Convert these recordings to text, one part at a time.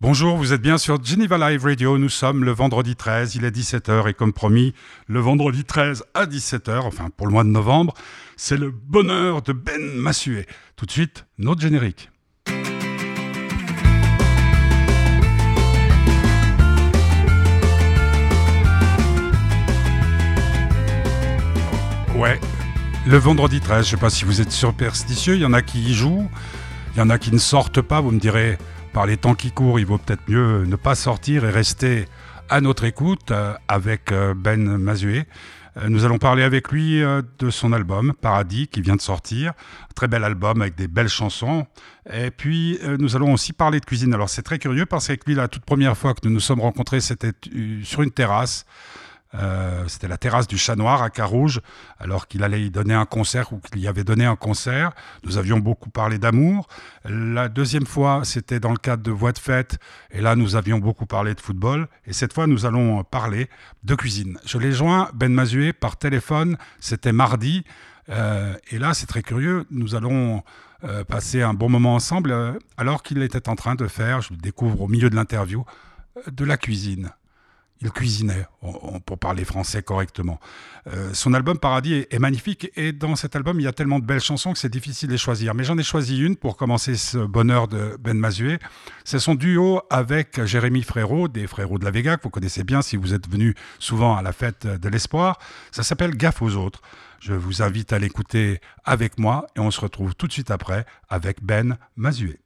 Bonjour, vous êtes bien sur Geneva Live Radio. Nous sommes le vendredi 13, il est 17h et comme promis, le vendredi 13 à 17h, enfin pour le mois de novembre, c'est le bonheur de Ben Massuet. Tout de suite, notre générique. Ouais, le vendredi 13, je ne sais pas si vous êtes superstitieux, il y en a qui y jouent, il y en a qui ne sortent pas, vous me direz par les temps qui courent, il vaut peut-être mieux ne pas sortir et rester à notre écoute euh, avec euh, Ben Mazué. Euh, nous allons parler avec lui de son album Paradis qui vient de sortir. très bel album avec des belles chansons. Et puis nous allons aussi parler de cuisine. Alors c'est très curieux parce qu'avec lui la toute première fois que nous nous sommes rencontrés c'était sur une terrasse euh, c'était la terrasse du Chat Noir à Carouge, alors qu'il allait y donner un concert ou qu'il y avait donné un concert. Nous avions beaucoup parlé d'amour. La deuxième fois, c'était dans le cadre de Voix de fête, et là, nous avions beaucoup parlé de football. Et cette fois, nous allons parler de cuisine. Je l'ai joint, Ben Mazué, par téléphone. C'était mardi. Euh, et là, c'est très curieux. Nous allons euh, passer un bon moment ensemble, alors qu'il était en train de faire, je le découvre au milieu de l'interview, de la cuisine il cuisinait, pour parler français correctement. Euh, son album Paradis est, magnifique et dans cet album, il y a tellement de belles chansons que c'est difficile de les choisir. Mais j'en ai choisi une pour commencer ce bonheur de Ben Mazué. C'est son duo avec Jérémy Frérot, des Frérots de la Vega, que vous connaissez bien si vous êtes venu souvent à la fête de l'espoir. Ça s'appelle Gaffe aux autres. Je vous invite à l'écouter avec moi et on se retrouve tout de suite après avec Ben Mazué.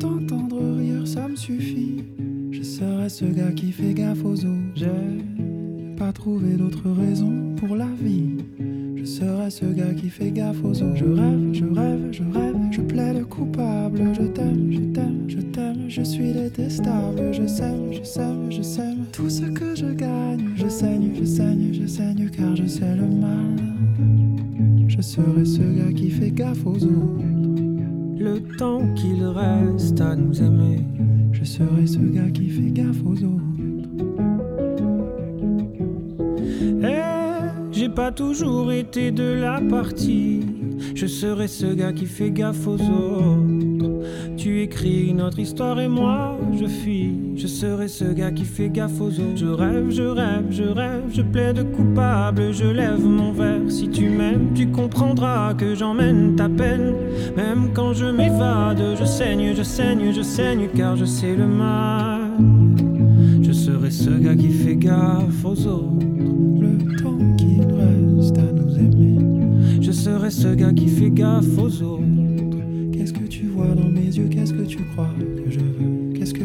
T'entendre rire, ça me suffit. Je serai ce gars qui fait gaffe aux autres. J'ai pas trouvé d'autre raison pour la vie. Je serai ce gars qui fait gaffe aux autres. Je rêve, je rêve, je rêve, je plaide coupable. Je t'aime, je t'aime, je t'aime, je suis détestable. Je sème, je sème, je sème tout ce que je gagne. Je saigne, je saigne, je saigne car je sais le mal. Je serai ce gars qui fait gaffe aux autres le temps qu'il reste à nous aimer. Je serai ce gars qui fait gaffe aux autres. Eh, j'ai pas toujours été de la partie. Je serai ce gars qui fait gaffe aux autres. Tu écris notre histoire et moi je fuis. Je serai ce gars qui fait gaffe aux autres. Je rêve, je rêve, je rêve, je plaide coupable, je lève mon verre. Si tu m'aimes, tu comprendras que j'emmène ta peine. Même quand je m'évade, je saigne, je saigne, je saigne, car je sais le mal. Je serai ce gars qui fait gaffe aux autres. Le temps qu'il reste à nous aimer. Je serai ce gars qui fait gaffe aux autres. Dans mes yeux Qu'est-ce que tu crois que je veux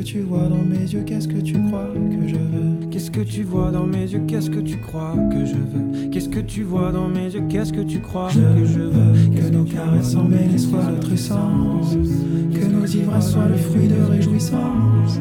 tu vois dans mes yeux Qu'est-ce que tu crois que je veux? Qu'est-ce que tu vois dans mes yeux Qu'est-ce que tu crois que je veux? Qu'est-ce que tu vois dans mes yeux Qu'est-ce que tu crois que je veux? Que nos caresses emmêlées soient notre essence Que nos ivresses soient le fruit de réjouissance.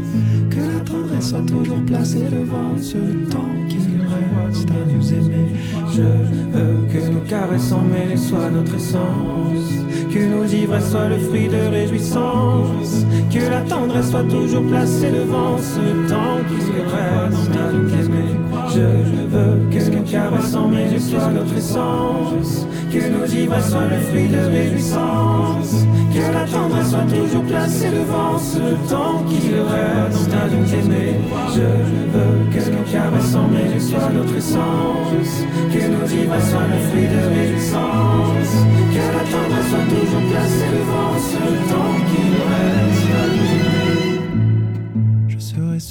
Que la tendresse soit toujours placée devant ce temps qui reste à nous aimer. Je veux que nos caresses emmêlées soient notre essence que nos ivresses soient le fruit de réjouissance. Que la tendresse soit toujours placée devant ce temps qui se reste nous aimer. Je veux que nos caresses en mes soient notre essence. Que nos ivresses soient le fruit de réjouissance. Que la tendresse soit toujours placée devant ce temps qui reste à nous aimer. Je veux que nos caresses en mes soient notre essence. Que nos ivresses soient le fruit de réjouissance. Que la tendresse soit toujours je serai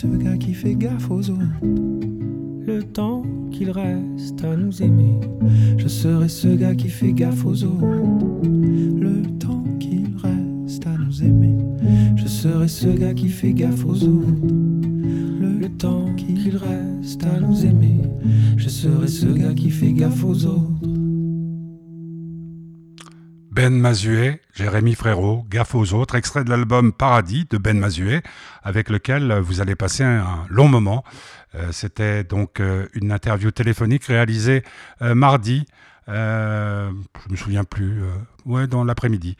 ce gars qui fait gaffe aux autres. Le temps qu'il reste à nous aimer. Je serai ce gars qui fait gaffe aux autres. Le temps qu'il reste à nous aimer. Je serai ce gars qui fait gaffe aux autres. Le, temps qu'il reste à nous aimer. Je serai ce gars qui fait gaffe aux autres. Ben Mazuet, Jérémy Frérot, Gaffe aux autres, extrait de l'album Paradis de Ben Mazuet, avec lequel vous allez passer un long moment. Euh, c'était donc euh, une interview téléphonique réalisée euh, mardi, je me souviens plus, ouais, dans l'après-midi.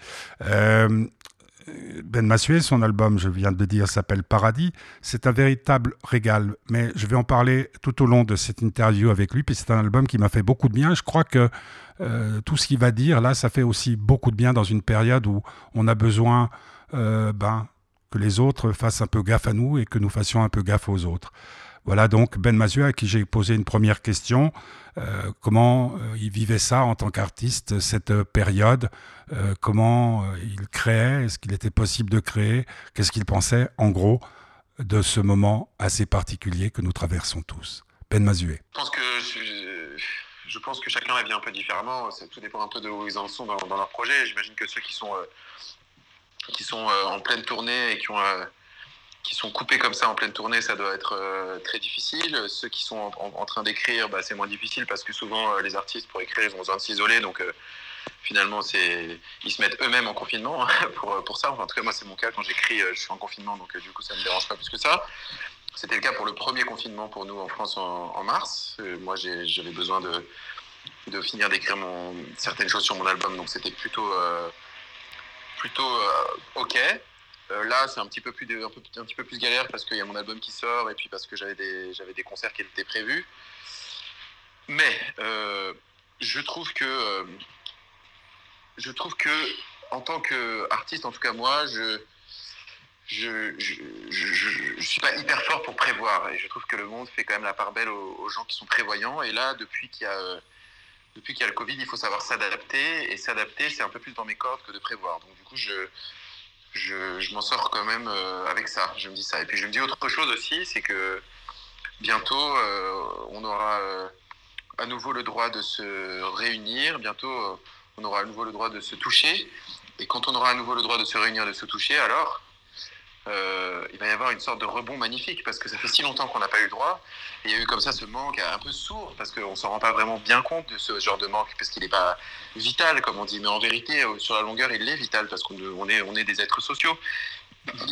Ben Massuet, son album, je viens de dire, s'appelle Paradis. C'est un véritable régal. Mais je vais en parler tout au long de cette interview avec lui. Puis c'est un album qui m'a fait beaucoup de bien. Je crois que euh, tout ce qu'il va dire, là, ça fait aussi beaucoup de bien dans une période où on a besoin euh, ben, que les autres fassent un peu gaffe à nous et que nous fassions un peu gaffe aux autres. Voilà donc Ben Mazuet à qui j'ai posé une première question. Euh, comment euh, il vivait ça en tant qu'artiste, cette période? Euh, Comment il créait? Est-ce qu'il était possible de créer? Qu'est-ce qu'il pensait, en gros, de ce moment assez particulier que nous traversons tous? Ben Mazuet. Je pense que, chacun vit un peu différemment. Tout dépend un peu de où ils en sont dans, leur projet. J'imagine que ceux qui sont en pleine tournée et qui ont qui sont coupés comme ça en pleine tournée, ça doit être euh, très difficile. Ceux qui sont en, train d'écrire, bah, c'est moins difficile parce que souvent euh, les artistes pour écrire, ils ont besoin de s'isoler. Donc euh, finalement, c'est ils se mettent eux-mêmes en confinement pour, pour ça. en tout cas, moi, c'est mon cas. Quand j'écris, je suis en confinement, donc du coup, ça ne me dérange pas plus que ça. C'était le cas pour le premier confinement pour nous en France en, mars. moi, j'avais besoin de, de finir d'écrire certaines choses sur mon album, donc c'était plutôt, plutôt OK. Euh, là, c'est un petit peu plus galère parce qu'il y a mon album qui sort et puis parce que j'avais des concerts qui étaient prévus. Mais euh, je trouve que euh, je trouve que en tant qu'artiste, en tout cas moi, je je, je, suis pas hyper fort pour prévoir et je trouve que le monde fait quand même la part belle aux, gens qui sont prévoyants et là depuis qu'il y a depuis qu'il y a le Covid il faut savoir s'adapter et s'adapter c'est un peu plus dans mes cordes que de prévoir donc du coup je je, m'en sors quand même euh, avec ça. Je me dis ça. Et puis je me dis autre chose aussi, c'est que bientôt euh, on aura euh, à nouveau le droit de se réunir. Bientôt on aura à nouveau le droit de se toucher. Et quand on aura à nouveau le droit de se réunir, de se toucher, alors euh, il va y avoir une sorte de rebond magnifique parce que ça fait si longtemps qu'on n'a pas eu droit. il y a eu comme ça ce manque un peu sourd parce qu'on ne s'en rend pas vraiment bien compte de ce genre de manque parce qu'il n'est pas vital, comme on dit. Mais en vérité, euh, sur la longueur, il est vital parce qu'on est, des êtres sociaux.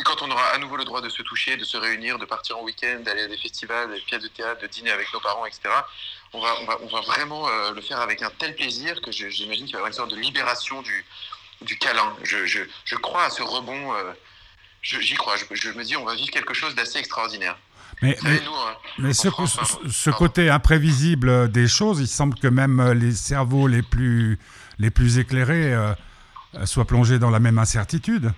Quand on aura à nouveau le droit de se toucher, de se réunir, de partir en week-end, d'aller à des festivals, des pièces de théâtre, de dîner avec nos parents, etc., on va, vraiment euh, le faire avec un tel plaisir que j'imagine qu'il va y avoir une sorte de libération du, câlin. Je, crois à ce rebond j'y crois. Je, me dis, on va vivre quelque chose d'assez extraordinaire. Mais, mais, hein, ce, ce côté imprévisible des choses, il semble que même les cerveaux les plus, les plus éclairés euh, soient plongés dans la même incertitude.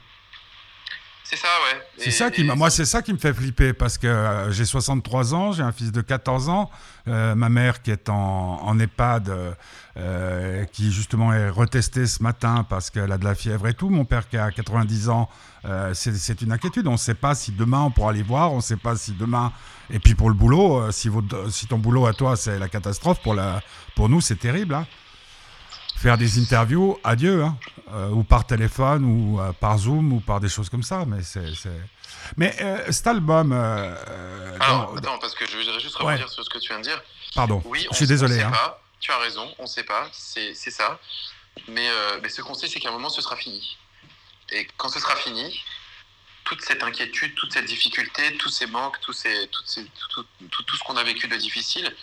C'est ça, ouais. C'est ça qui moi, c'est ça qui me fait flipper parce que euh, j'ai 63 ans, j'ai un fils de 14 ans, euh, ma mère qui est en, en EHPAD, euh, qui justement est retestée ce matin parce qu'elle a de la fièvre et tout. Mon père qui a 90 ans, c'est une inquiétude. On ne sait pas si demain on pourra aller voir, on ne sait pas si demain. Et puis pour le boulot, si, votre, si ton boulot à toi c'est la catastrophe, pour, la, pour nous c'est terrible. Hein faire des interviews, adieu, hein, euh, ou par téléphone, ou euh, par Zoom, ou par des choses comme ça. Mais c'est, mais euh, cet album. Alors, attends, parce que je voudrais juste rebondir sur ce que tu viens de dire. Pardon. Oui, je suis désolé. Hein. Pas. Tu as raison, on ne sait pas, c'est, ça. Mais, mais ce qu'on sait, c'est qu'à un moment, ce sera fini. Et quand ce sera fini, toute cette inquiétude, toute cette difficulté, tous ces manques, tous ces, toutes ces, tout, tout, tout, ce qu'on a vécu de difficile,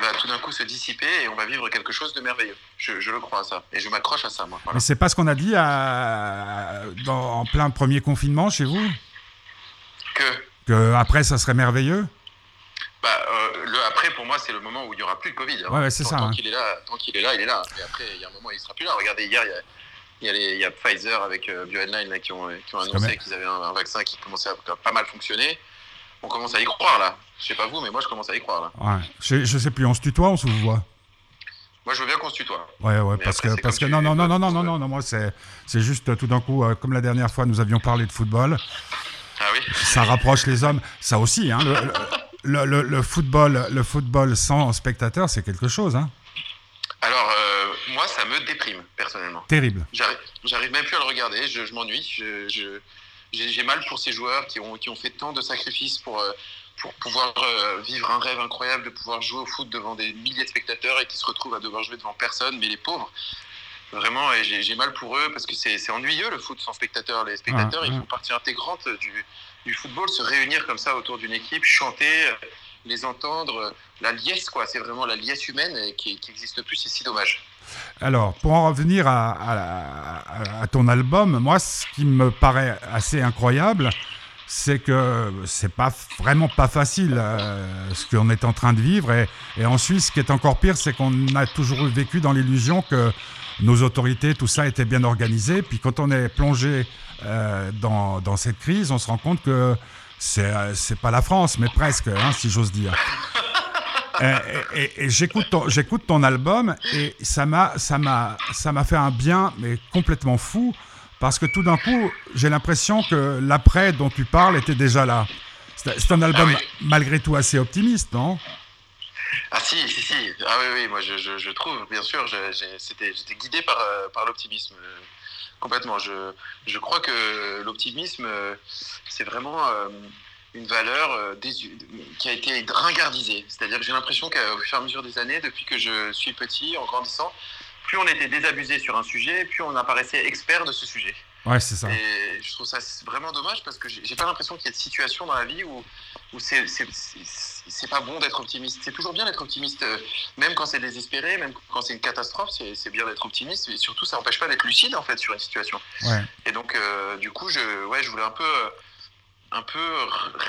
va tout d'un coup se dissiper et on va vivre quelque chose de merveilleux. Je, le crois à ça. Et je m'accroche à ça, moi. Mais c'est pas ce qu'on a dit à, dans, en plein premier confinement chez vous Que Que après, ça serait merveilleux bah, euh, le après, pour moi, c'est le moment où il n'y aura plus de Covid. Hein. Ouais, c'est ça. Tant hein. qu'il est là, tant qu'il est là, il est là. Et après, il y a un moment où il sera plus là. Regardez, hier, il y a, il y a, Pfizer avec euh, BioNline qui, ont, qui ont annoncé qu'ils avaient un, un, vaccin qui commençait à pas mal fonctionner on commence à y croire là. Je sais pas vous, mais moi je commence à y croire là. Ouais. Je, je sais plus, on se tutoie, on se voit? Moi je veux bien qu'on se tutoie. Ouais, ouais, parce que, parce que non, non, non, non, non, non, non, non, moi c'est, c'est juste euh, tout d'un coup, euh, comme la dernière fois nous avions parlé de football. Ah oui. Ça rapproche les hommes, ça aussi, hein. Le, le, le, football, le football sans spectateurs, c'est quelque chose, hein. Alors, euh, moi, ça me déprime, personnellement. Terrible. J'arrive même plus à le regarder, je, je m'ennuie. Je, je, j'ai mal pour ces joueurs qui ont, qui ont fait tant de sacrifices pour, euh, pour pouvoir euh, vivre un rêve incroyable de pouvoir jouer au foot devant des milliers de spectateurs et qui se retrouvent à devoir jouer devant personne, mais les pauvres. Vraiment, j'ai mal pour eux parce que c'est ennuyeux le foot sans spectateurs. Les spectateurs, ils font partie intégrante du, du, football, se réunir comme ça autour d'une équipe, chanter, les entendre, la liesse, quoi. C'est vraiment la liesse humaine qui n'existe plus, c'est si dommage. Alors, pour en revenir à, ton album, moi, ce qui me paraît assez incroyable, c'est que c'est pas vraiment pas facile euh, ce qu'on est en train de vivre. Et, et, ensuite, ce qui est encore pire, c'est qu'on a toujours vécu dans l'illusion que nos autorités, tout ça était bien organisé. Puis quand on est plongé euh, dans, cette crise, on se rend compte que c'est euh, pas la France, mais presque, hein, si j'ose dire. Et, et, j'écoute ton, j'écoute ton album et ça m'a ça m'a ça m'a fait un bien mais complètement fou parce que tout d'un coup, j'ai l'impression que l'après dont tu parles était déjà là. C'est un album ah malgré tout assez optimiste, non? Ah si, si, si. Ah oui, oui, moi je, je, trouve, bien sûr, j'étais guidé par, euh, par l'optimisme. Euh, complètement. Je, je crois que l'optimisme, euh, c'est vraiment une valeur qui a été ringardisée. C'est-à-dire que j'ai l'impression qu'au fur et à mesure des années, depuis que je suis petit, en grandissant, plus on était désabusé sur un sujet, plus on apparaissait expert de ce sujet. Ouais, c'est ça. Et je trouve ça vraiment dommage parce que j'ai pas l'impression qu'il y ait de situation dans la vie où, où c'est pas bon d'être optimiste. C'est toujours bien d'être optimiste, euh, même quand c'est désespéré, même quand c'est une catastrophe, c'est bien d'être optimiste. Et surtout, ça n'empêche pas d'être lucide en fait sur une situation. Ouais. Et donc, euh, du coup, je, ouais, je voulais un peu. Euh, un peu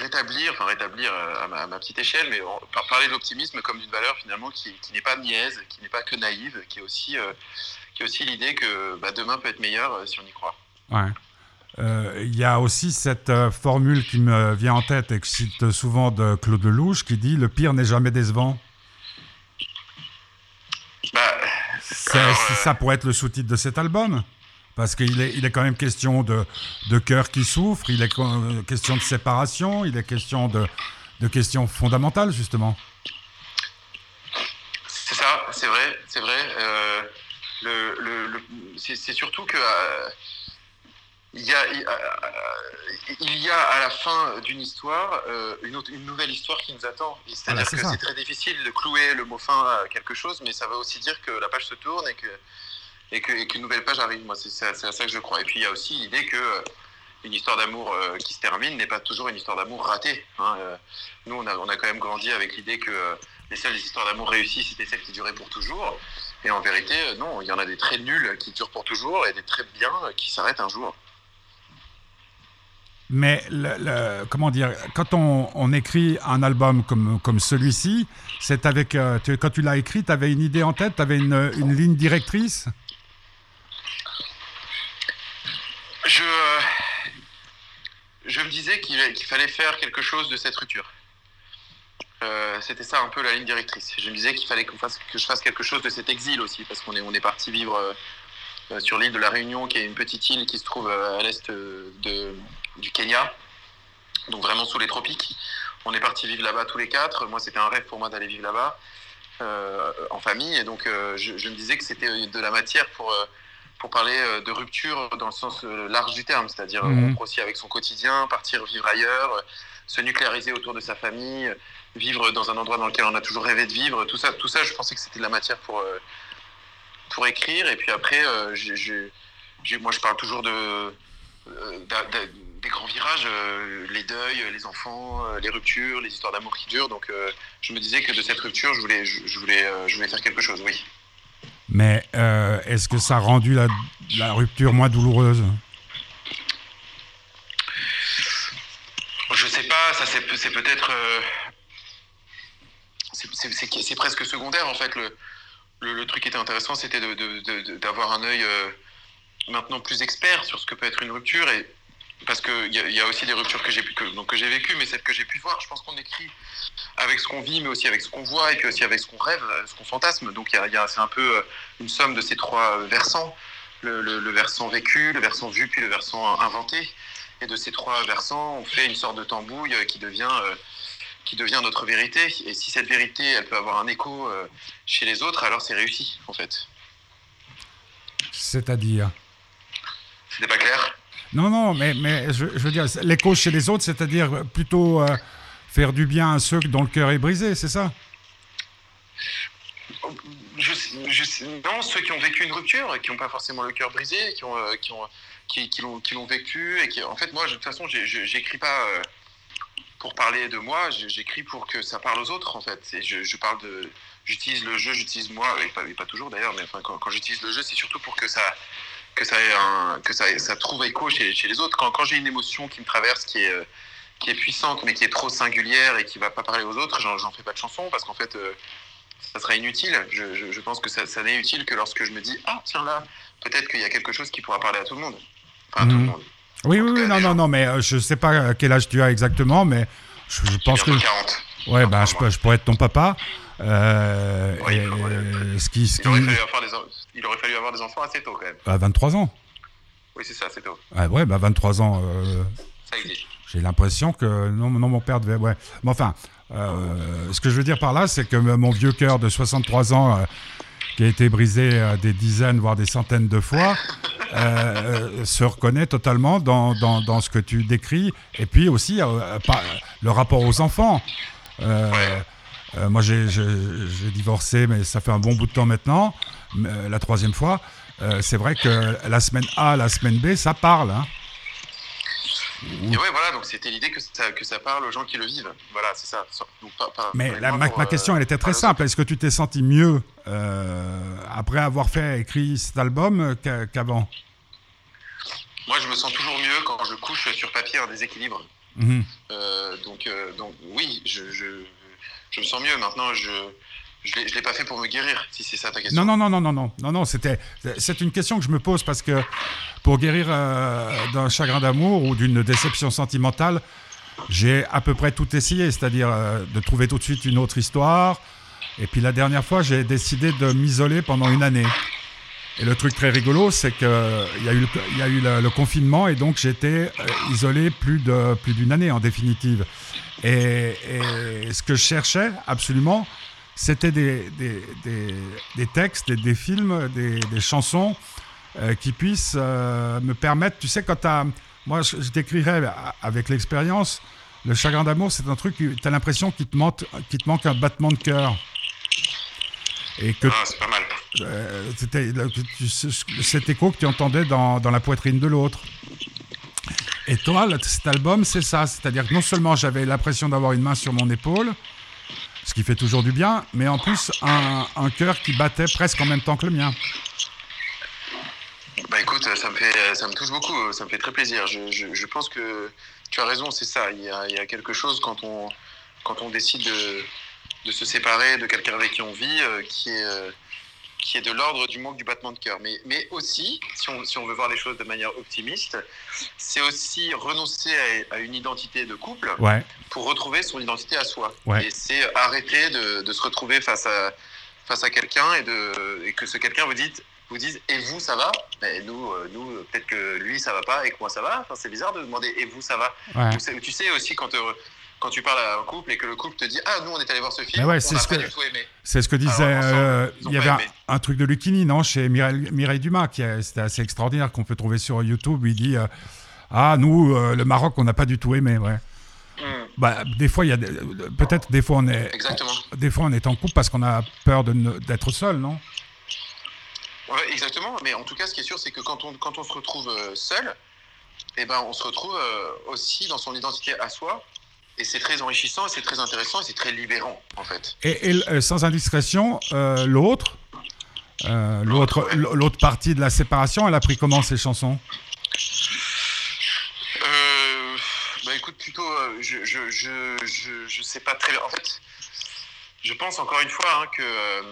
rétablir, enfin rétablir à ma, petite échelle, mais parler de l'optimisme comme d'une valeur finalement qui, qui n'est pas niaise, qui n'est pas que naïve, qui est aussi, qui est aussi l'idée que bah, demain peut être meilleur si on y croit. Ouais. Euh, il y a aussi cette euh, formule qui me vient en tête et que je cite souvent de Claude Lelouch qui dit Le pire n'est jamais décevant. Bah, euh, ça pourrait être le sous-titre de cet album. Parce qu'il est, il est quand même question de, de cœur qui souffre, il est question de séparation, il est question de, de questions fondamentales, justement. C'est ça, c'est vrai, c'est vrai. le, le, c'est, c'est surtout que il y, a, euh, il y a à la fin d'une histoire euh, une, une, nouvelle histoire qui nous attend. C'est-à-dire que c'est très difficile de clouer le mot fin à quelque chose, mais ça veut aussi dire que la page se tourne et que et qu'une nouvelle page arrive. Moi, c'est à, ça que je crois. Et puis il y a aussi l'idée que euh, une histoire d'amour qui se termine n'est pas toujours une histoire d'amour ratée. Hein. nous, on a, on a quand même grandi avec l'idée que les seules histoires d'amour réussies, c'était celles qui duraient pour toujours. Et en vérité, non, il y en a des très nuls qui durent pour toujours et des très bien qui s'arrêtent un jour. Mais comment dire, quand on, écrit un album comme, comme celui-ci, c'est avec euh, quand tu l'as écrit, tu avais une idée en tête, tu avais une, une, ligne directrice? Je, euh, je me disais qu'il fallait faire quelque chose de cette rupture. Euh, C'était ça un peu la ligne directrice. Je me disais qu'il fallait que je fasse quelque chose de cet exil aussi, parce qu'on est, on est parti vivre euh, sur l'île de la Réunion, qui est une petite île qui se trouve à l'est du Kenya, donc vraiment sous les tropiques. On est parti vivre là-bas tous les quatre. Moi, c'était un rêve pour moi d'aller vivre là-bas en famille. Et donc, je, me disais que c'était de la matière pour, pour parler de rupture dans le sens large du terme, c'est-à-dire mmh. rompre aussi avec son quotidien, partir vivre ailleurs, se nucléariser autour de sa famille, vivre dans un endroit dans lequel on a toujours rêvé de vivre. Tout ça, tout ça je pensais que c'était de la matière pour, pour écrire. Et puis après, moi, je parle toujours de des grands virages, euh, les deuils, les enfants, euh, les ruptures, les histoires d'amour qui durent. Donc euh, je me disais que de cette rupture, je voulais, je, voulais, je voulais faire quelque chose, oui. Mais est-ce que ça a rendu la, rupture moins douloureuse? Je sais pas, ça c'est peut-être. c'est presque secondaire en fait. Le, le, truc qui était intéressant, c'était d'avoir un œil maintenant plus expert sur ce que peut être une rupture et parce qu'il y, y, a aussi des ruptures que j'ai que, que j'ai vécues, mais celles que j'ai pu voir, je pense qu'on écrit avec ce qu'on vit, mais aussi avec ce qu'on voit, et puis aussi avec ce qu'on rêve, ce qu'on fantasme. Donc y a, c'est un peu euh, une somme de ces trois versants le, le, versant vécu, le versant vu, puis le versant inventé. Et de ces trois versants, on fait une sorte de tambouille euh, qui devient euh, qui devient notre vérité. Et si cette vérité, elle peut avoir un écho chez les autres, alors c'est réussi, en fait. C'est-à-dire? C'était pas clair? Non, non, mais, mais je, veux dire, l'écho chez les autres, c'est-à-dire plutôt euh, faire du bien à ceux dont le cœur est brisé, c'est ça? Je, Non, ceux qui ont vécu une rupture qui n'ont pas forcément le cœur brisé, qui ont, qui ont, qui, qui l'ont vécu et qui, en fait, moi, de toute façon, j'écris pas. Euh, pour parler de moi, j'écris pour que ça parle aux autres en fait. Et je, parle de, j'utilise le jeu, j'utilise moi, et pas, toujours d'ailleurs, mais quand, j'utilise le jeu, c'est surtout pour que ça, que ça, un, que ça, trouve écho chez, les autres. Quand, quand j'ai une émotion qui me traverse, qui est, qui est puissante, mais qui est trop singulière et qui va pas parler aux autres, j'en fais pas de chanson parce qu'en fait, euh, ça serait inutile. Je, je, pense que ça, ça n'est utile que lorsque je me dis, ah tiens là, peut-être qu'il y a quelque chose qui pourra parler à tout le monde. Enfin, à tout le mhm. monde. Oui, oui, oui, non, non, non, mais euh, je sais pas quel âge tu as exactement, mais je, pense que. 40. Ouais, bah, je, je, pourrais être ton papa. Euh, oui, ce qui, ce il, aurait il, aurait fallu avoir des enfants assez tôt quand même. À 23 ans. Oui, c'est ça, c'est tôt. Ah, ouais, bah 23 ans. Euh, ça existe. J'ai l'impression que non, non, mon père devait. Ouais. Mais enfin, euh, ce que je veux dire par là, c'est que mon vieux cœur de 63 ans, euh, qui a été brisé euh, des dizaines, voire des centaines de fois, se reconnaît totalement dans, dans, dans, ce que tu décris. Et puis aussi, le rapport aux enfants. moi, j'ai divorcé, mais ça fait un bon bout de temps maintenant, la troisième fois. c'est vrai que la semaine A, la semaine B, ça parle. Hein. Et ouais, voilà, donc c'était l'idée que ça, que ça parle aux gens qui le vivent. Voilà, c'est ça. Mais ma, question, elle était très simple. Est-ce que tu t'es senti mieux euh, après avoir fait écrit cet album qu'avant? Moi, je me sens toujours mieux quand je couche sur papier un déséquilibre. Mhm. Euh, donc, euh, donc, oui, je, je, je, me sens mieux. Maintenant, je je ne l'ai pas fait pour me guérir, si c'est ça ta question. Non, non, non, non, non, non, non, c'était, c'est une question que je me pose parce que pour guérir euh, d'un chagrin d'amour ou d'une déception sentimentale, j'ai à peu près tout essayé, c'est-à-dire euh, de trouver tout de suite une autre histoire. Et puis la dernière fois, j'ai décidé de m'isoler pendant une année. Et le truc très rigolo, c'est qu'il y a eu, le, y a eu le, confinement et donc j'étais euh, isolé plus, de, plus d'une année en définitive. et, ce que je cherchais absolument, c'était des, des, des, textes, des, films, des, chansons euh, qui puissent euh, me permettre, tu sais, quand tu as... Moi, je, décrirais avec l'expérience, le chagrin d'amour, c'est un truc, tu as l'impression qu'il te, manque, qu'il te manque un battement de cœur. Et que ah, c'est pas mal. Euh, c'était cet écho que tu entendais dans, dans la poitrine de l'autre. Et toi, cet album, c'est ça. C'est-à-dire que non seulement j'avais l'impression d'avoir une main sur mon épaule, ce qui fait toujours du bien, mais en plus un, un cœur qui battait presque en même temps que le mien. Écoute, ça me, touche beaucoup, ça me fait très plaisir. Je, je, je pense que tu as raison, c'est ça. Il y, a, il y, a, quelque chose quand on, quand on décide de, de se séparer de quelqu'un avec qui on vit euh, qui est. Euh, qui est de l'ordre du manque du battement de cœur. Mais, mais aussi, si on, si on, veut voir les choses de manière optimiste, c'est aussi renoncer à, une identité de couple pour retrouver son identité à soi. Et c'est arrêter de, de, se retrouver face à, face à quelqu'un et, de, et que ce quelqu'un vous dise, vous dise et vous ça va? Mais nous euh, nous peut-être que lui ça va pas et que moi ça va enfin, c'est bizarre de demander et vous ça va? Tu sais aussi quand euh, quand tu parles à un couple et que le couple te dit Ah, nous, on est allé voir ce film, ouais, on n'a pas du tout aimé. C'est ce que disait. Euh, il y avait un, truc de Lucchini, non Chez Mireille, Mireille Dumas, qui c'était assez extraordinaire, qu'on peut trouver sur YouTube. Il dit euh, Ah, nous, le Maroc, on n'a pas du tout aimé, ouais. Hmm. Bah, des fois, il y a peut-être des fois on est exactement. des fois on est en couple parce qu'on a peur d'être seul, non? Ouais, Exactement. Mais en tout cas, ce qui est sûr, c'est que quand on quand on se retrouve seul, eh ben, on se retrouve aussi dans son identité à soi et c'est très enrichissant, c'est très intéressant, et c'est très libérant, en fait. Et, euh, sans indiscrétion, euh, l'autre, euh, l'autre, l'autre partie de la séparation, elle a pris comment ces chansons? Bah écoute, plutôt, je, je, je, je, sais pas très bien. En fait, je pense encore une fois hein, que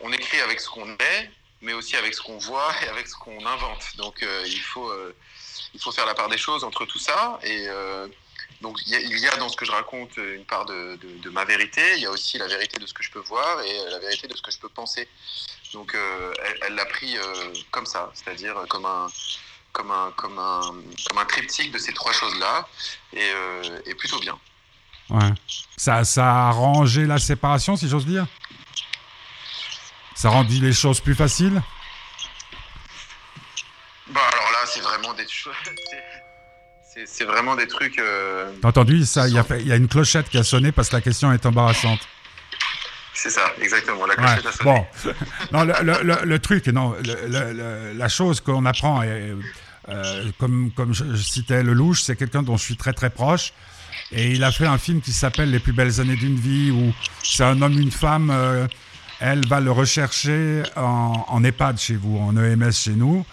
on écrit avec ce qu'on est, mais aussi avec ce qu'on voit et avec ce qu'on invente. Donc il faut il faut faire la part des choses entre tout ça et donc il y, a dans ce que je raconte une part de, ma vérité, il y a aussi la vérité de ce que je peux voir et la vérité de ce que je peux penser. Donc euh, elle l'a pris euh, comme ça, c'est-à-dire comme un, comme, un, comme, un, comme un triptyque de ces trois choses-là, et, euh, et, plutôt bien. Ouais. Ça, ça a arrangé la séparation, si j'ose dire? Ça rendit les choses plus faciles? Bah alors là, c'est vraiment des choses... C'est vraiment des trucs. Euh, T'as entendu? Ça Il y, y, a une clochette qui a sonné parce que la question est embarrassante. C'est ça, exactement. La clochette a sonné. Bon, non, le, le, le, truc, non, la chose qu'on apprend, euh, comme, comme je, citais le louche, c'est quelqu'un dont je suis très très proche. Et il a fait un film qui s'appelle Les plus belles années d'une vie, où c'est un homme, une femme. euh, elle va le rechercher en, en EHPAD chez vous, en EMS chez nous,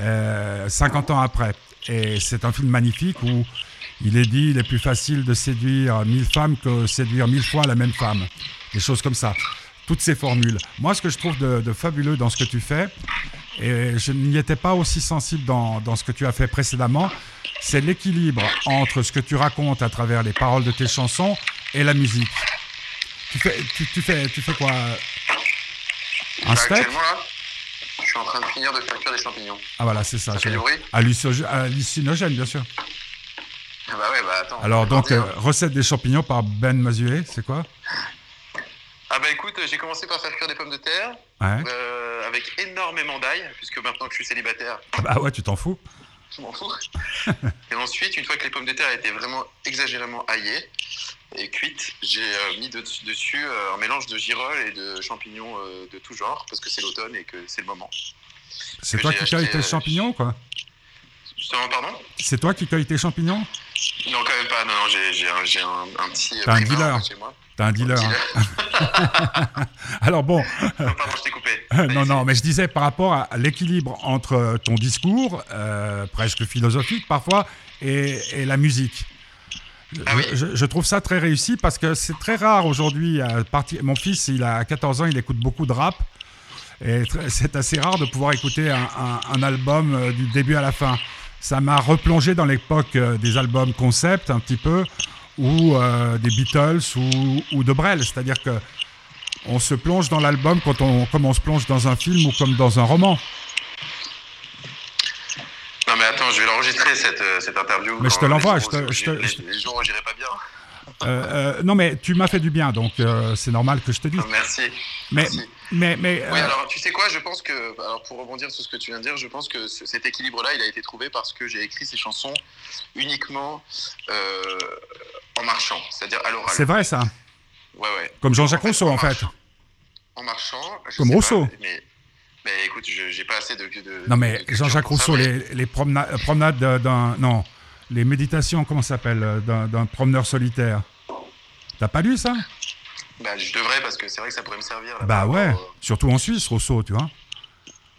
euh, 50 ans après. Et c'est un film magnifique où il est dit il est plus facile de séduire mille femmes que séduire mille fois la même femme. Des choses comme ça. Toutes ces formules. Moi, ce que je trouve de, de fabuleux dans ce que tu fais, et je n'y étais pas aussi sensible dans, dans ce que tu as fait précédemment, c'est l'équilibre entre ce que tu racontes à travers les paroles de tes chansons et la musique. Tu fais, tu, tu fais, tu fais quoi? Un Là, steak? actuellement, là, je suis en train de finir de faire cuire des champignons. Ah voilà, c'est ça. Ça fait du bruit? Hallucinogène, bien sûr. Ah Bah ouais, bah attends. Alors donc, euh, recette des champignons par Ben Mazué, c'est quoi? bah j'ai commencé par faire cuire des pommes de terre Ouais. euh, avec énormément d'ail, puisque maintenant que je suis célibataire, Ah Bah ouais, tu t'en fous. je m'en fous. et ensuite, une fois que les pommes de terre étaient vraiment exagérément aillées et cuites, j'ai euh, mis de- dessus euh, un mélange de girolles et de champignons de tout genre, parce que c'est l'automne et que c'est le moment. C'est toi qui cueilles tes champignons, quoi? Justement, pardon C'est toi qui cueilles tes champignons Non, quand même pas. Non, non, j'ai, un, j'ai un, petit. euh, T'as un dealer. chez moi. T'es un dealer. hein. Alors bon, non, pardon, je t'ai coupé. non, non, mais je disais par rapport à l'équilibre entre ton discours, euh, presque philosophique parfois, et, et la musique. Je, Ah oui. je- je trouve ça très réussi parce que c'est très rare aujourd'hui. à partir- Mon fils, il a 14 ans, il écoute beaucoup de rap. Et c'est assez rare de pouvoir écouter un, un- un album euh, du début à la fin. Ça m'a replongé dans l'époque euh, des albums concept un petit peu, ou euh, des Beatles ou, ou de Brel. C'est-à-dire que on se plonge dans l'album quand on, comme on se plonge dans un film ou comme dans un roman. Non, mais attends, je vais l'enregistrer cette, euh, cette interview. Mais je te l'envoie, les je jours te- où je te- les- je te- Les jours où j'irai pas bien. Euh, euh, non, mais tu m'as fait du bien, donc euh, c'est normal que je te dise. Merci. Mais, Merci. mais, mais Oui, alors tu sais quoi, je pense que, alors pour rebondir sur ce que tu viens de dire, je pense que ce- cet équilibre-là, il a été trouvé parce que j'ai écrit ces chansons uniquement en marchant, c'est-à-dire à l'oral. c'est vrai ça. Ouais, ouais. Comme Jean-Jacques En fait, Rousseau, en fait. marchant. En marchant. je Comme Rousseau. pas, mais, mais écoute, je- j'ai pas assez de. de- Non, mais Jean-Jacques ça, Rousseau, mais- les, les promena- promenades d'un. Non, les méditations, comment ça s'appelle euh, D'un promeneur solitaire? T'as pas lu ça? Bah, je devrais parce que c'est vrai que ça pourrait me servir. là, Bah ouais, au- surtout en Suisse, Rousseau, tu vois.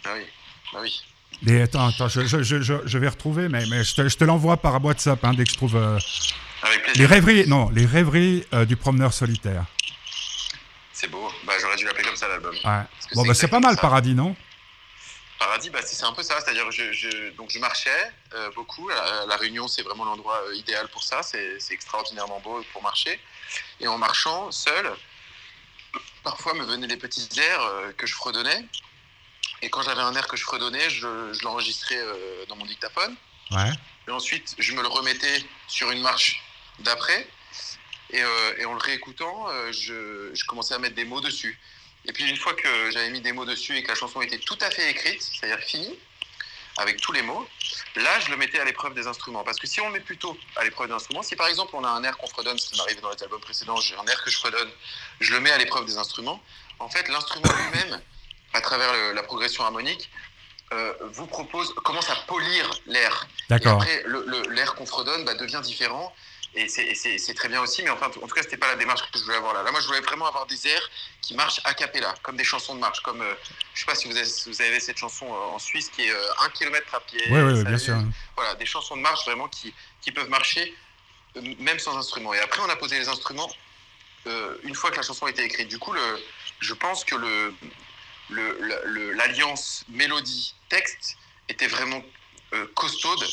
Ah oui. Bah oui. Et attends, attends, je, je, je, je- je vais retrouver, mais, mais je te, l'envoie par WhatsApp hein, dès que je trouve. euh, Avec les plaisir. rêveries, non, les rêveries euh, du promeneur solitaire. C'est beau. Bah, j'aurais dû l'appeler comme ça l'album. Ouais. Bon, c'est bah c'est pas mal, ça. Paradis, non? Paradis, bah, c'est un peu ça. C'est-à-dire, je, je- donc je marchais euh, beaucoup. La, la Réunion, c'est vraiment l'endroit euh, idéal pour ça. C'est extraordinairement beau pour marcher. Et en marchant seul, parfois me venaient des petits airs euh, que je fredonnais. Et quand j'avais un air que je fredonnais, je, je l'enregistrais dans mon dictaphone. Ouais. Et ensuite, je me le remettais sur une marche d'après. Et, et en le réécoutant, je, je commençais à mettre des mots dessus. Et puis une fois que j'avais mis des mots dessus et que la chanson était tout à fait écrite, c'est-à-dire finie, avec tous les mots, là je le mettais à l'épreuve des instruments. Parce que si on le met plutôt à l'épreuve des instruments, si par exemple on a un air qu'on fredonne, ce qui m'arrive dans les albums précédents, j'ai un air que je fredonne, je le mets à l'épreuve des instruments, en fait l'instrument lui-même, à travers le- la progression harmonique, euh, vous propose, commence à polir l'air. Et D'accord. après, le- le- l'air qu'on fredonne bah, devient différent. Et c'est- très bien aussi, mais enfin, en tout cas, c'était pas la démarche que je voulais avoir là. Là, moi, je voulais vraiment avoir des airs qui marchent a cappella, comme des chansons de marche. Comme, euh, je sais pas si vous avez, vous avez cette chanson euh, en Suisse qui est euh, un kilomètre à pied. Oui, oui, bien sûr. Voilà, des chansons de marche vraiment qui, qui peuvent marcher euh, même sans instrument. Et après, on a posé les instruments euh, une fois que la chanson a été écrite. Du coup, le, je pense que le, le- la- le- l'alliance mélodie-texte était vraiment euh, costaude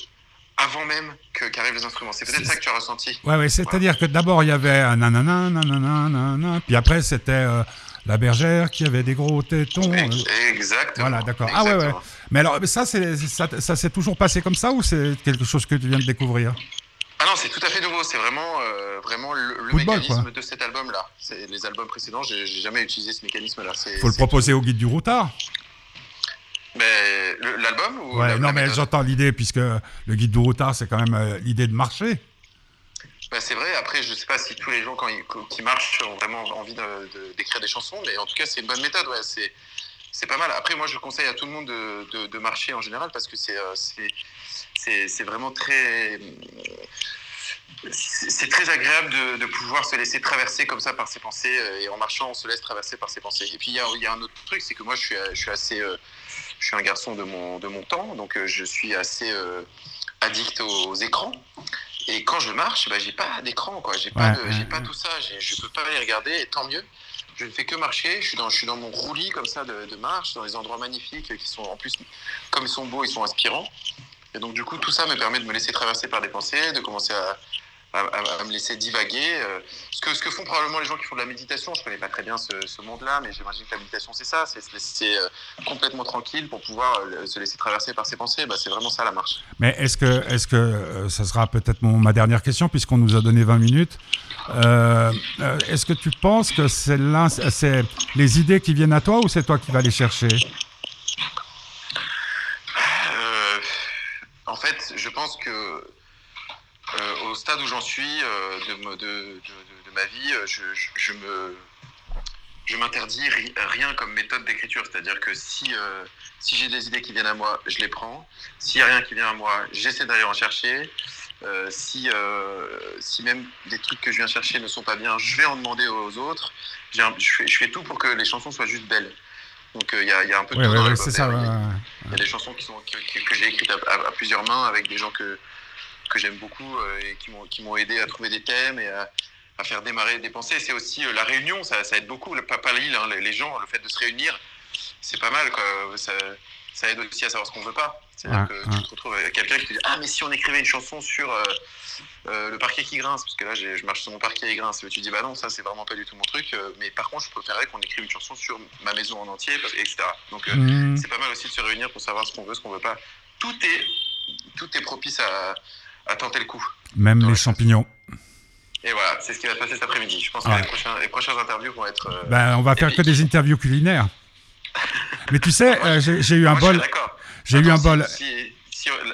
avant même que, qu'arrivent les instruments. C'est peut-être ça que tu as ressenti. Ouais, ouais, c'est-à-dire que d'abord il y avait un nanana, nanana, nanana, puis après c'était euh, la bergère qui avait des gros tétons. euh, Exactement. Voilà, d'accord. Ah ouais, ouais. Mais alors, ça, c'est, ça, ça s'est toujours passé comme ça ou c'est quelque chose que tu viens de découvrir? Ah non, c'est tout à fait nouveau. C'est vraiment, euh, vraiment le, bol, mécanisme de cet album-là. Les albums précédents, j'ai, jamais utilisé ce mécanisme-là. C'est, Faut le proposer au guide du routard. Mais l'album ou Ouais, la- non, mais j'entends l'idée, puisque le guide du routard, c'est quand même euh, l'idée de marcher. Bah, c'est vrai, après, je sais pas si tous les gens quand ils, qui marchent ont vraiment envie de- de- d'écrire des chansons, mais en tout cas, c'est une bonne méthode, ouais, c'est, c'est pas mal. Après, moi, je conseille à tout le monde de, de- marcher en général parce que c'est, euh, c'est, c'est, c'est vraiment très. c'est très agréable de, pouvoir se laisser traverser comme ça par ses pensées et en marchant on se laisse traverser par ses pensées. Et puis il y, a, un autre truc, c'est que moi je suis, je suis assez, je suis un garçon de mon, de mon temps, donc je suis assez addict aux, écrans. Et quand je marche, bah, j'ai pas d'écran, quoi. J'ai pas, j'ai pas tout ça. Je peux pas les regarder, et tant mieux. Je ne fais que marcher. Je suis dans, je suis dans mon roulis comme ça de, de marche, dans des endroits magnifiques qui sont en plus, comme ils sont beaux, ils sont inspirants. Et donc du coup, tout ça me permet de me laisser traverser par des pensées, de commencer à, à, me laisser divaguer. Euh, ce, que, ce que font probablement les gens qui font de la méditation, je ne connais pas très bien ce, monde-là, mais j'imagine que la méditation, c'est ça, c'est se laisser euh, complètement tranquille pour pouvoir euh, se laisser traverser par ses pensées. Bah, c'est vraiment ça la marche. Mais est-ce que, est-ce que ça sera peut-être ma dernière question, puisqu'on nous a donné 20 minutes Est-ce que tu penses que c'est, les idées qui viennent à toi ou c'est toi qui vas les chercher? En fait, je pense que au stade où j'en suis euh, de, de, de, ma vie, euh, je, je, me je m'interdis rien comme méthode d'écriture. C'est-à-dire que si, si j'ai des idées qui viennent à moi, je les prends. S'il n'y a rien qui vient à moi, j'essaie d'aller en chercher. si, si même des trucs que je viens chercher ne sont pas bien, je vais en demander aux autres. je, fais, je, fais, tout pour que les chansons soient juste belles. Donc il y, a, y, a un peu de tout c'est ça. Il y, a des chansons qui sont, que, que j'ai écrites à, plusieurs mains avec des gens que, que j'aime beaucoup euh, et qui m'ont aidé à trouver des thèmes et à, faire démarrer des pensées. C'est aussi euh, la réunion, ça, aide beaucoup. Pas, pas l'île, hein, les gens, le fait de se réunir, c'est pas mal. Quoi. Ça, ça, aide aussi à savoir ce qu'on veut pas. C'est-à-dire que tu te retrouves avec quelqu'un qui te dit Ah, mais si on écrivait une chanson sur euh, le parquet qui grince, parce que là, je marche sur mon parquet qui grince. Et tu dis Bah non, ça, c'est vraiment pas du tout mon truc. mais par contre, je préférerais qu'on écrive une chanson sur ma maison en entier, etc. Donc, mmh. c'est pas mal aussi de se réunir pour savoir ce qu'on veut, ce qu'on veut pas. Tout est, tout est propice à, à tenter le coup. Même les champignons. Et voilà, c'est ce qui va se passer cet après-midi. Je pense que les, prochains, les prochaines interviews vont être. Euh, ben, on va faire que des interviews culinaires. Mais tu sais, euh, j'ai eu un bol. J'ai eu un bol.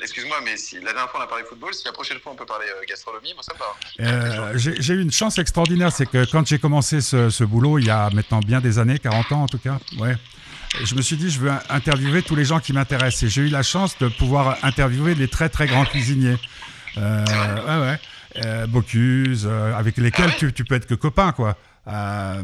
Excuse-moi, mais si la dernière fois on a parlé football, si la prochaine fois on peut parler euh, gastronomie, moi ça me va. j'ai eu une chance extraordinaire, c'est que quand j'ai commencé ce, ce, boulot, il y a maintenant bien des années, 40 ans en tout cas, ouais, je me suis dit, je veux interviewer tous les gens qui m'intéressent. Et j'ai eu la chance de pouvoir interviewer les très très grands cuisiniers. Euh, ouais, ouais. Euh, Bocuse, euh, avec lesquels ah tu, tu, peux être que copain, quoi. Euh,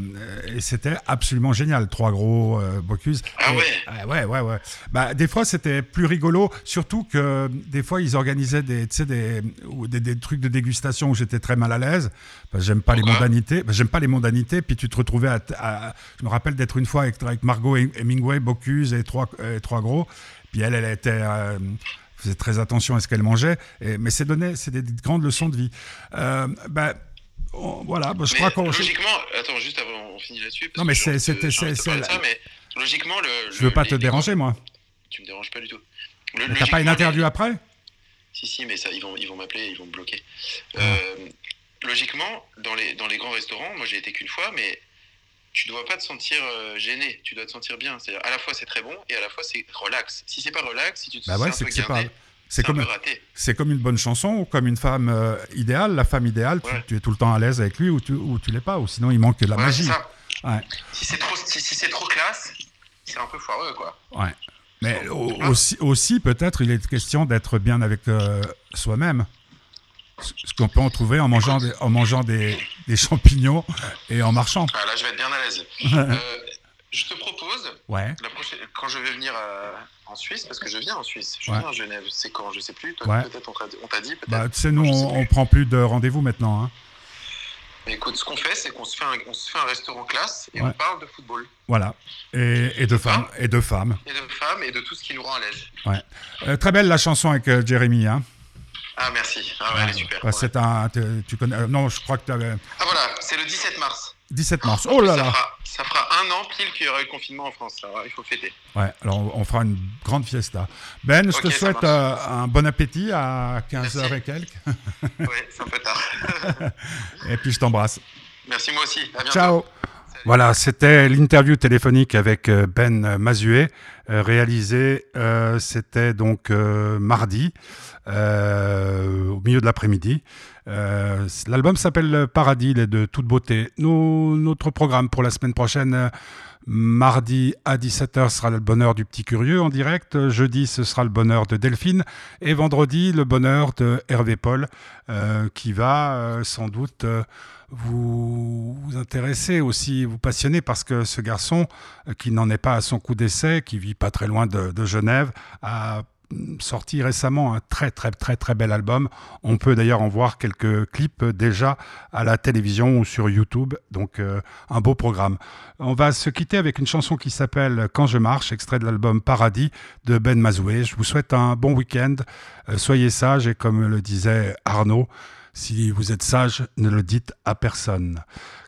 et c'était absolument génial, trois gros euh, Bocuse. Ah ouais. Euh, ouais, ouais, ouais. Bah, des fois, c'était plus rigolo, surtout que des fois, ils organisaient des, des, des, des trucs de dégustation où j'étais très mal à l'aise. j'aime pas les mondanités. j'aime pas les mondanités. Puis tu te retrouvais à. je me rappelle d'être une fois avec, avec Margot Hemingway, Bocuse et trois, trois gros. Puis elle, elle était faisait très attention à ce qu'elle mangeait, et, mais c'est donné, c'est des, grandes leçons de vie. Euh, bah, voilà, bah, je crois qu'on. Logiquement, attends, juste avant, on finit là-dessus. Non, mais mais logiquement, le. Je veux pas te déranger, moi. Tu me déranges pas du tout. T'as pas une interview après? Si, si, mais ça, ils vont, ils vont m'appeler, ils vont me bloquer. Ah. Euh, logiquement, dans les, dans les grands restaurants, moi j'ai été qu'une fois, mais tu ne dois pas te sentir euh, gêné, tu dois te sentir bien. C'est à la fois c'est très bon et à la fois c'est relax. Si c'est pas relax, si tu te bah sens un peu gardé, c'est comme, c'est comme une bonne chanson ou comme une femme euh, idéale. La femme idéale, tu, es tout le temps à l'aise avec lui ou tu, ou tu l'es pas, ou sinon il manque de la magie. Si c'est trop, si, c'est trop classe, c'est un peu foireux, quoi. Ouais. Mais aussi, aussi peut-être, il est question d'être bien avec euh, soi-même ce qu'on peut en trouver en mangeant des, en mangeant des, des, champignons et en marchant. Ah, là, je vais être bien à l'aise. euh, je te propose, ouais. la prochaine, quand je vais venir euh, en Suisse, parce que je viens en Suisse, je viens à Genève, c'est quand, je sais plus, peut-être on t'a dit, peut-être. Bah, tu sais, nous, on, on, prend plus de rendez-vous maintenant. Hein. Mais écoute, ce qu'on fait, c'est qu'on se, fait un, on se fait un restaurant classe et on parle de football. Voilà, et, et de femmes. Et de femmes. Et de femmes et de tout ce qui nous rend à l'aise. Ouais. Euh, très belle la chanson avec Jérémy, hein ah, merci. Ah, ouais, elle est super. C'est un. Tu connais. Euh, non, je crois que tu avais. Ah, voilà, c'est le 17 mars. 17 mars. Oh là là. Ça fera, un an pile qu'il y aura eu le confinement en France. Alors, il faut fêter. Ouais, alors on fera une grande fiesta. Ben, je te souhaite euh, un bon appétit à 15h et quelques. oui, c'est un peu tard. et puis je t'embrasse. Merci, moi aussi. À bientôt. Ciao. Voilà, c'était l'interview téléphonique avec euh, Ben Mazuet, réalisé, c'était donc mardi. Euh, au milieu de l'après-midi. Euh, l'album s'appelle Paradis, il est de toute beauté. notre programme pour la semaine prochaine, Mardi à 17h sera le bonheur du petit curieux en direct. Jeudi, ce sera le bonheur de Delphine. Et vendredi, le bonheur de Hervé Paul, euh, qui va euh, sans doute euh, vous, intéresser aussi, vous passionner, parce que ce garçon, qui n'en est pas à son coup d'essai, qui vit pas très loin de, Genève, a sorti récemment un très très très très bel album. On peut d'ailleurs en voir quelques clips déjà à la télévision ou sur YouTube, donc euh, un beau programme. On va se quitter avec une chanson qui s'appelle Quand je marche, extrait de l'album Paradis de Ben Mazoué. Je vous souhaite un bon week-end, euh, soyez sages et comme le disait Arnaud, si vous êtes sage, ne le dites à personne.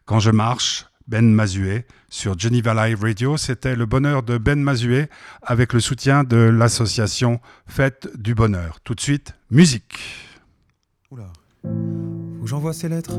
Quand je marche, Ben Mazué sur Geneva Live Radio. C'était le bonheur de Ben Mazué avec le soutien de l'association Fête du Bonheur. Tout de suite, musique. Oula, que j'envoie ces lettres.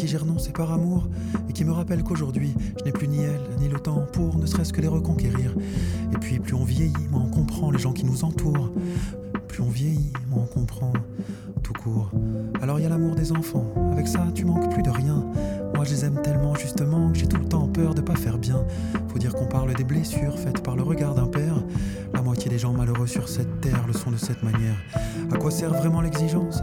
qui j'ai renoncé par amour et qui me rappelle qu'aujourd'hui, je n'ai plus ni elle ni le temps pour ne serait-ce que les reconquérir. Et puis, plus on vieillit, moins on comprend les gens qui nous entourent. Plus on vieillit, moins on comprend tout court. Alors il y a l'amour des enfants, avec ça tu manques plus de rien. Moi je les aime tellement justement que j'ai tout le temps peur de pas faire bien. Faut dire qu'on parle des blessures faites par le regard d'un père. La moitié des gens malheureux sur cette terre le sont de cette manière. À quoi sert vraiment l'exigence?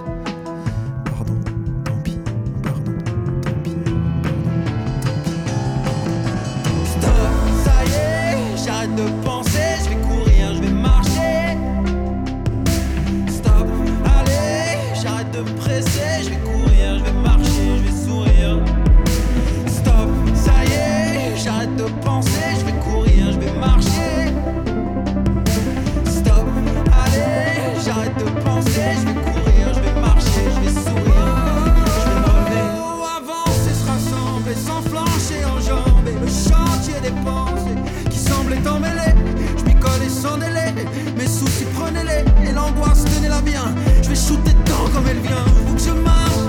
Je vais courir, je vais marcher, je vais sourire, je vais m'enlever, Avance, ce sera simple et sans flancher en jambe. Le chantier des pensées qui semblait emmêlé je m'y collais sans délai. Mes soucis prenez-les et l'angoisse venez-la bien. Je vais shooter dedans comme elle vient. Il faut que je marche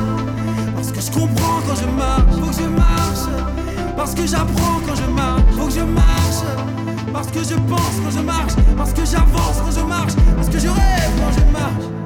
parce que je comprends quand je marche. Il faut que je marche parce que j'apprends quand je marche. Il faut que je marche parce que je pense quand je marche. Parce que j'avance quand je marche. Parce que je rêve quand je marche.